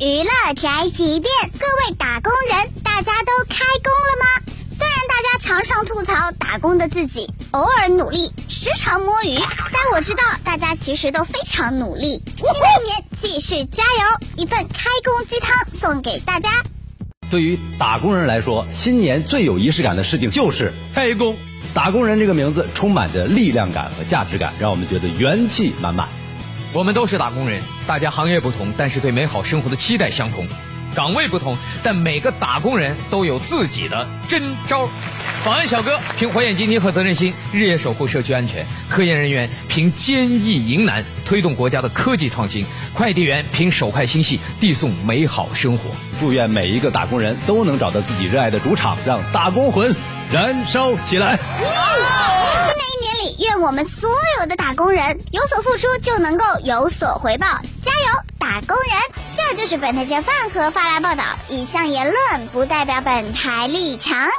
娱乐宅急便，各位打工人，大家都开工了吗？虽然大家常常吐槽打工的自己偶尔努力，时常摸鱼，但我知道大家其实都非常努力。新的一年继续加油！一份开工鸡汤送给大家。对于打工人来说，新年最有仪式感的事情就是开工。打工人这个名字充满着力量感和价值感，让我们觉得元气满满。我们都是打工人，大家行业不同，但是对美好生活的期待相同；岗位不同，但每个打工人都有自己的真招。保安小哥凭火眼金睛和责任心，日夜守护社区安全；科研人员凭坚毅迎难，推动国家的科技创新；快递员凭手快心细，递送美好生活。祝愿每一个打工人都能找到自己热爱的主场，让打工魂燃烧起来。新的一年里愿我们所有的打工人有所付出，就能够有所回报。加油，打工人！这就是本台饭盒发来报道。以上言论不代表本台立场。